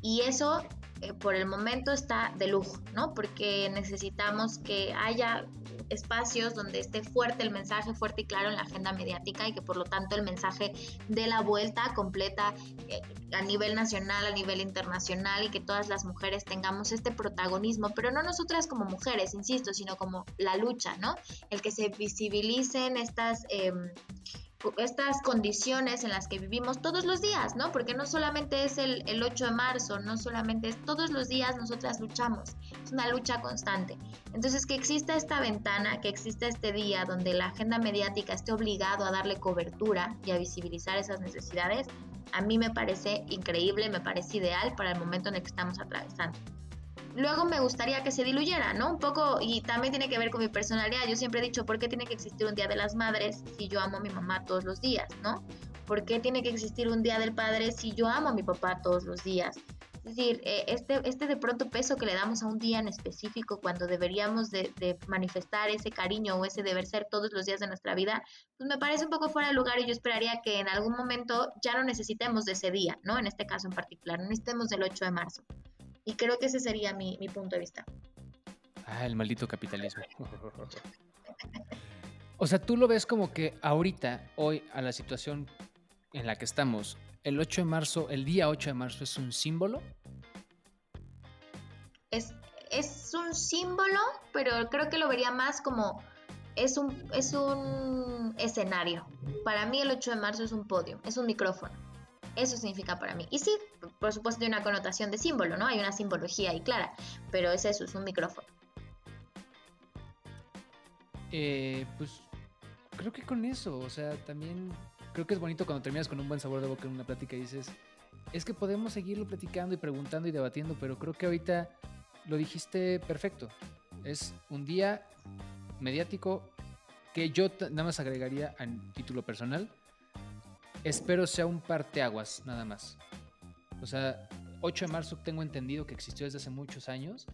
Y eso eh, por el momento está de lujo, ¿no? Porque necesitamos que haya espacios donde esté fuerte el mensaje, fuerte y claro en la agenda mediática y que por lo tanto el mensaje dé la vuelta completa eh, a nivel nacional, a nivel internacional y que todas las mujeres tengamos este protagonismo, pero no nosotras como mujeres, insisto, sino como la lucha, ¿no? El que se visibilicen estas... Eh, estas condiciones en las que vivimos todos los días, ¿no? Porque no solamente es el, el, 8 de marzo, no solamente es todos los días nosotras luchamos, es una lucha constante. Entonces, que exista esta ventana, que exista este día donde la agenda mediática esté obligado a darle cobertura y a visibilizar esas necesidades, a mí me parece increíble, me parece ideal para el momento en el que estamos atravesando luego me gustaría que se diluyera, ¿no? Un poco, y también tiene que ver con mi personalidad. Yo siempre he dicho, ¿por qué tiene que existir un Día de las Madres si yo amo a mi mamá todos los días, ¿no? ¿Por qué tiene que existir un Día del Padre si yo amo a mi papá todos los días? Es decir, eh, este, este de pronto peso que le damos a un día en específico cuando deberíamos de, manifestar ese cariño o ese deber ser todos los días de nuestra vida, pues me parece un poco fuera de lugar y yo esperaría que en algún momento ya no necesitemos de ese día, ¿no? En este caso en particular, no necesitemos del 8 de marzo. Y creo que ese sería mi, mi punto de vista. Ah, el maldito capitalismo. o sea, tú lo ves como que ahorita, hoy, a la situación en la que estamos, el 8 de marzo, el día 8 de marzo es un símbolo. Es, es un símbolo, pero creo que lo vería más como es un, es un escenario. Para mí el 8 de marzo es un podio, es un micrófono. Eso significa para mí. Y sí, por supuesto, tiene una connotación de símbolo, ¿no? Hay una simbología ahí clara, pero es eso, es un micrófono. Eh, pues creo que con eso, o sea, también creo que es bonito cuando terminas con un buen sabor de boca en una plática y dices, es que podemos seguirlo platicando y preguntando y debatiendo, pero creo que ahorita lo dijiste perfecto. Es un día mediático que yo nada más agregaría a título personal Espero sea un parteaguas, nada más. O sea, 8 de marzo tengo entendido que existió desde hace muchos años,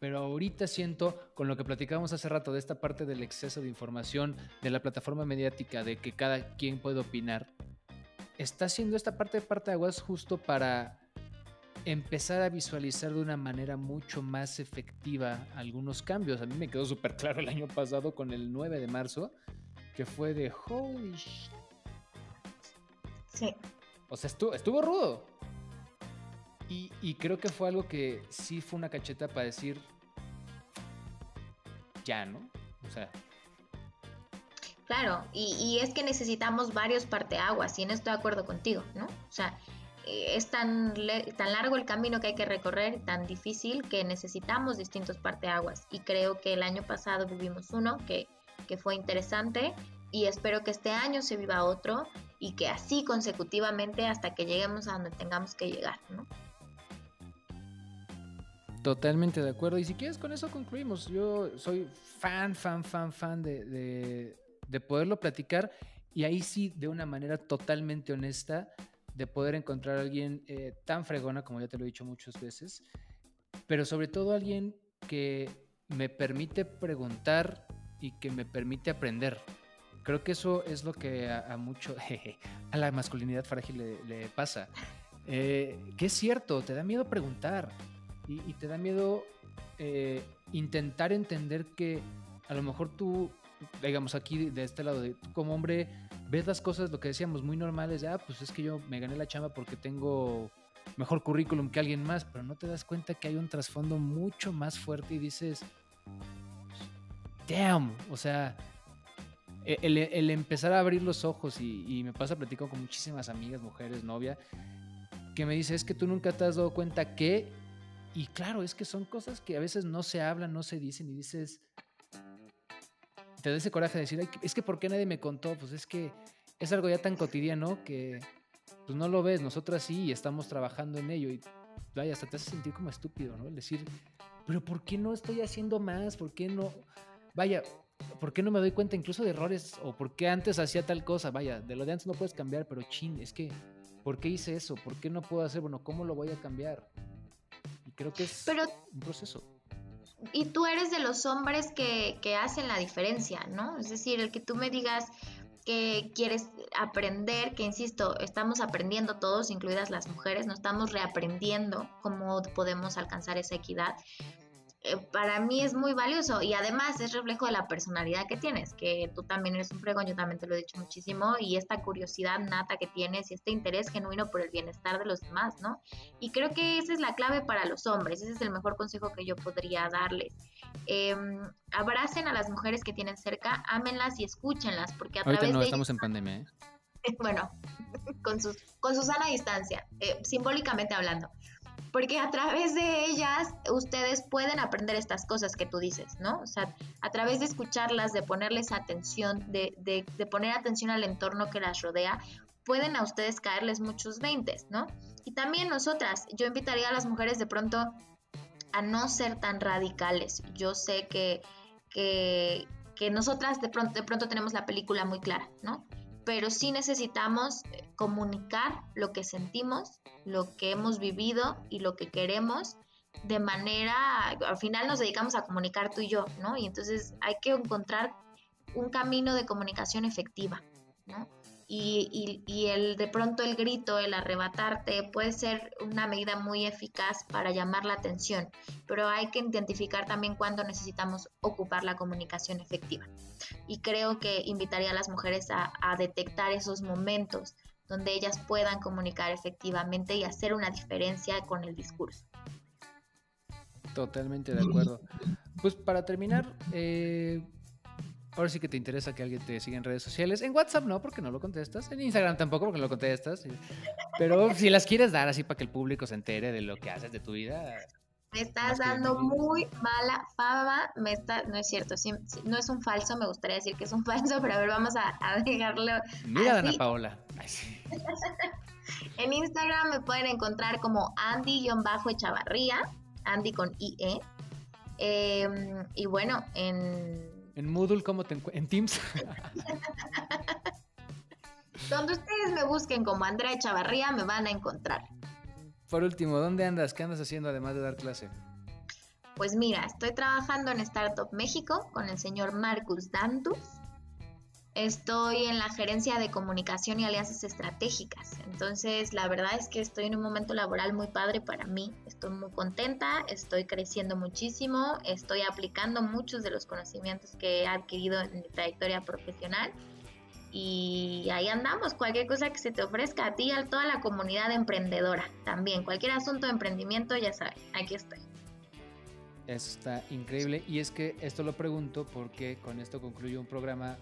pero ahorita siento, con lo que platicábamos hace rato, de esta parte del exceso de información, de la plataforma mediática, de que cada quien puede opinar, está haciendo esta parte de parteaguas justo para empezar a visualizar de una manera mucho más efectiva algunos cambios. A mí me quedó súper claro el año pasado con el 9 de marzo, que fue de holy shit Sí. O sea, estuvo, estuvo rudo. Y, y, creo que fue algo que sí fue una cacheta para decir, ya, ¿no? O sea. Claro, y, y es que necesitamos varios parteaguas, y en esto de acuerdo contigo, ¿no? O sea, eh, es tan, tan largo el camino que hay que recorrer, tan difícil, que necesitamos distintos parteaguas. Y creo que el año pasado vivimos uno que, que fue interesante y espero que este año se viva otro y que así consecutivamente hasta que lleguemos a donde tengamos que llegar, ¿no? Totalmente de acuerdo. Y si quieres, con eso concluimos. Yo soy fan, fan, fan, fan de, de, de poderlo platicar y ahí sí, de una manera totalmente honesta, de poder encontrar a alguien eh, tan fregona, como ya te lo he dicho muchas veces, pero sobre todo alguien que me permite preguntar y que me permite aprender. Creo que eso es lo que a, mucho, a la masculinidad frágil le, pasa. Eh, que es cierto, te da miedo preguntar y, y te da miedo eh, intentar entender que a lo mejor tú, digamos aquí de este lado, tú como hombre, ves las cosas, lo que decíamos, muy normales, de, ah, pues es que yo me gané la chamba porque tengo mejor currículum que alguien más, pero no te das cuenta que hay un trasfondo mucho más fuerte y dices, damn, o sea, el, el, empezar a abrir los ojos y, y, me pasa platico con muchísimas amigas, mujeres, novia, que me dice, es que tú nunca te has dado cuenta que, y claro, es que son cosas que a veces no se hablan, no se dicen y dices, te da ese coraje de decir, es que ¿por qué nadie me contó? Pues es que es algo ya tan cotidiano que pues no lo ves, nosotras sí y estamos trabajando en ello y vaya, hasta te hace sentir como estúpido, ¿no? El decir, pero ¿por qué no estoy haciendo más? ¿Por qué no? Vaya, ¿por qué no me doy cuenta incluso de errores? O por qué antes hacía tal cosa. Vaya, de lo de antes no puedes cambiar, pero chin, es que, ¿por qué hice eso? ¿Por qué no puedo hacer? Bueno, ¿cómo lo voy a cambiar? Y creo que es Pero un proceso. y tú eres de los hombres que, que hacen la diferencia, ¿no? Es decir, el que tú me digas que quieres aprender, que insisto, estamos aprendiendo todos, incluidas las mujeres, no estamos reaprendiendo cómo podemos alcanzar esa equidad. Eh, para mí es muy valioso y además es reflejo de la personalidad que tienes, que tú también eres un fregón, yo también te lo he dicho muchísimo, y esta curiosidad nata que tienes y este interés genuino por el bienestar de los demás, ¿no? Y creo que esa es la clave para los hombres, ese es el mejor consejo que yo podría darles. Eh, abracen a las mujeres que tienen cerca, ámenlas y escúchenlas, porque a Ahorita través no, de estamos en pandemia, ¿eh? bueno, con, sus, con su sana distancia, eh, simbólicamente hablando. Porque a través de ellas ustedes pueden aprender estas cosas que tú dices, ¿no? O sea, a través de escucharlas, de ponerles atención, de, de, de poner atención al entorno que las rodea, pueden a ustedes caerles muchos veintes, ¿no? Y también nosotras, yo invitaría a las mujeres de pronto a no ser tan radicales. Yo sé que, que, que nosotras de pronto, de pronto tenemos la película muy clara, ¿no? Pero sí necesitamos eh, comunicar lo que sentimos, lo que hemos vivido y lo que queremos de manera, al final nos dedicamos a comunicar tú y yo, ¿no? Y entonces hay que encontrar un camino de comunicación efectiva, ¿no? Y, el de pronto el grito, el arrebatarte puede ser una medida muy eficaz para llamar la atención, pero hay que identificar también cuándo necesitamos ocupar la comunicación efectiva. Y creo que invitaría a las mujeres a, a detectar esos momentos donde ellas puedan comunicar efectivamente y hacer una diferencia con el discurso. Totalmente de acuerdo. Pues para terminar, eh, ahora sí que te interesa que alguien te siga en redes sociales. En WhatsApp no, porque no lo contestas. En Instagram tampoco, porque no lo contestas. Pero si las quieres dar así para que el público se entere de lo que haces de tu vida. Me estás dando muy mala fama. Me está, no es cierto, sí, no es un falso. Me gustaría decir que es un falso, pero a ver, vamos a, a dejarlo. Mira, así. Ana Paola. Ay, sí. en Instagram me pueden encontrar como Andy-Echavarría, Andy con IE. Eh, y bueno, en en Moodle, ¿cómo te en Teams? Donde ustedes me busquen como Andrea Chavarría, me van a encontrar. Por último, ¿dónde andas? ¿Qué andas haciendo además de dar clase? Pues mira, estoy trabajando en Startup México con el señor Marcus Dantus. Estoy en la gerencia de comunicación y alianzas estratégicas. Entonces, la verdad es que estoy en un momento laboral muy padre para mí. Estoy muy contenta, estoy creciendo muchísimo, estoy aplicando muchos de los conocimientos que he adquirido en mi trayectoria profesional. Y ahí andamos, cualquier cosa que se te ofrezca a ti y a toda la comunidad emprendedora. También, cualquier asunto de emprendimiento, ya sabes, aquí estoy. Eso está increíble. Y es que esto lo pregunto porque con esto concluyo un programa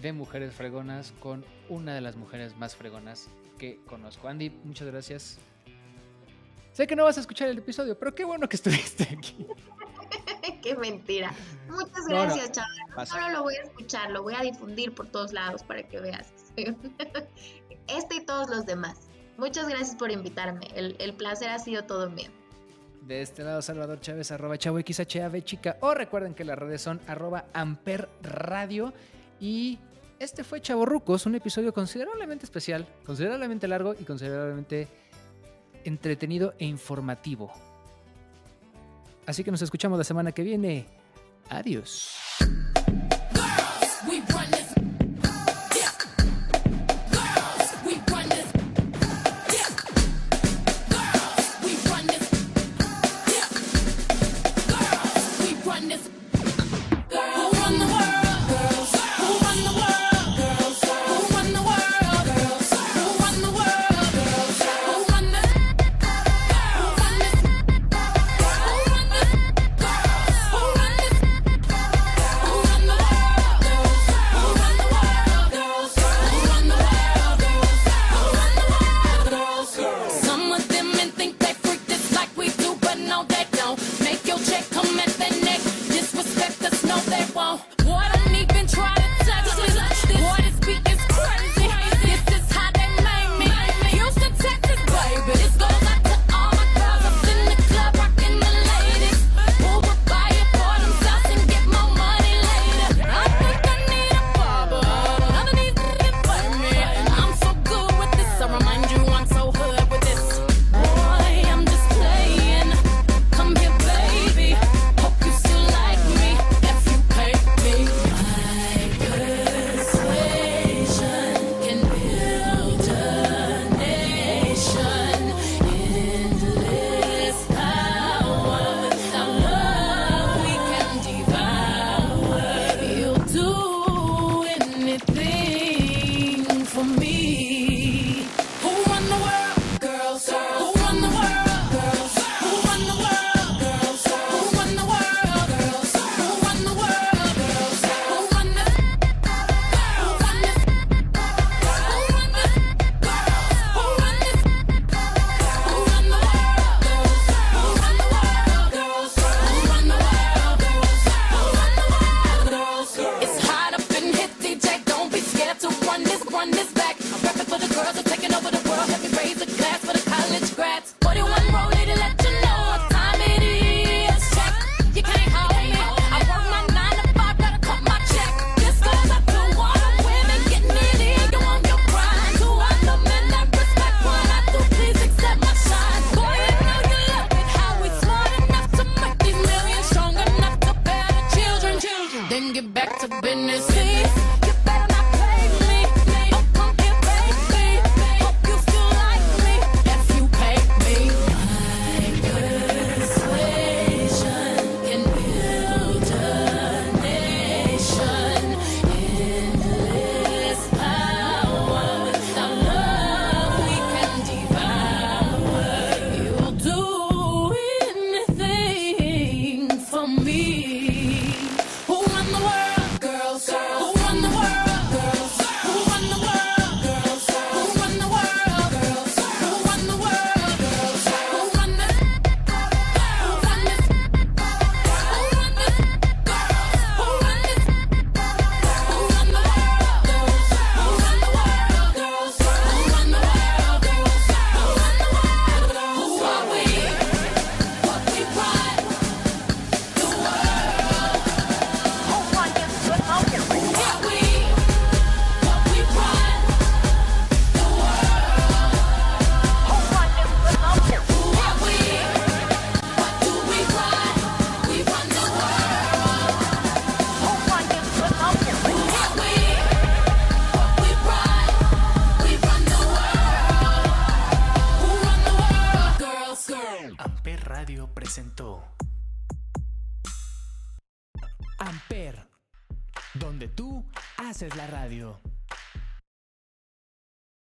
de mujeres fregonas con una de las mujeres más fregonas que conozco. Andy, muchas gracias. Sé que no vas a escuchar el episodio, pero qué bueno que estuviste aquí. qué mentira. Muchas gracias, no, no, chaval. Solo lo voy a escuchar, lo voy a difundir por todos lados para que veas. Este y todos los demás. Muchas gracias por invitarme. El, el placer ha sido todo mío. De este lado, Salvador Chávez, arroba chavo XHAV chica. O recuerden que las redes son arroba amper radio. Y este fue Chavorrucos, un episodio considerablemente especial, considerablemente largo y considerablemente entretenido e informativo. Así que nos escuchamos la semana que viene. Adiós.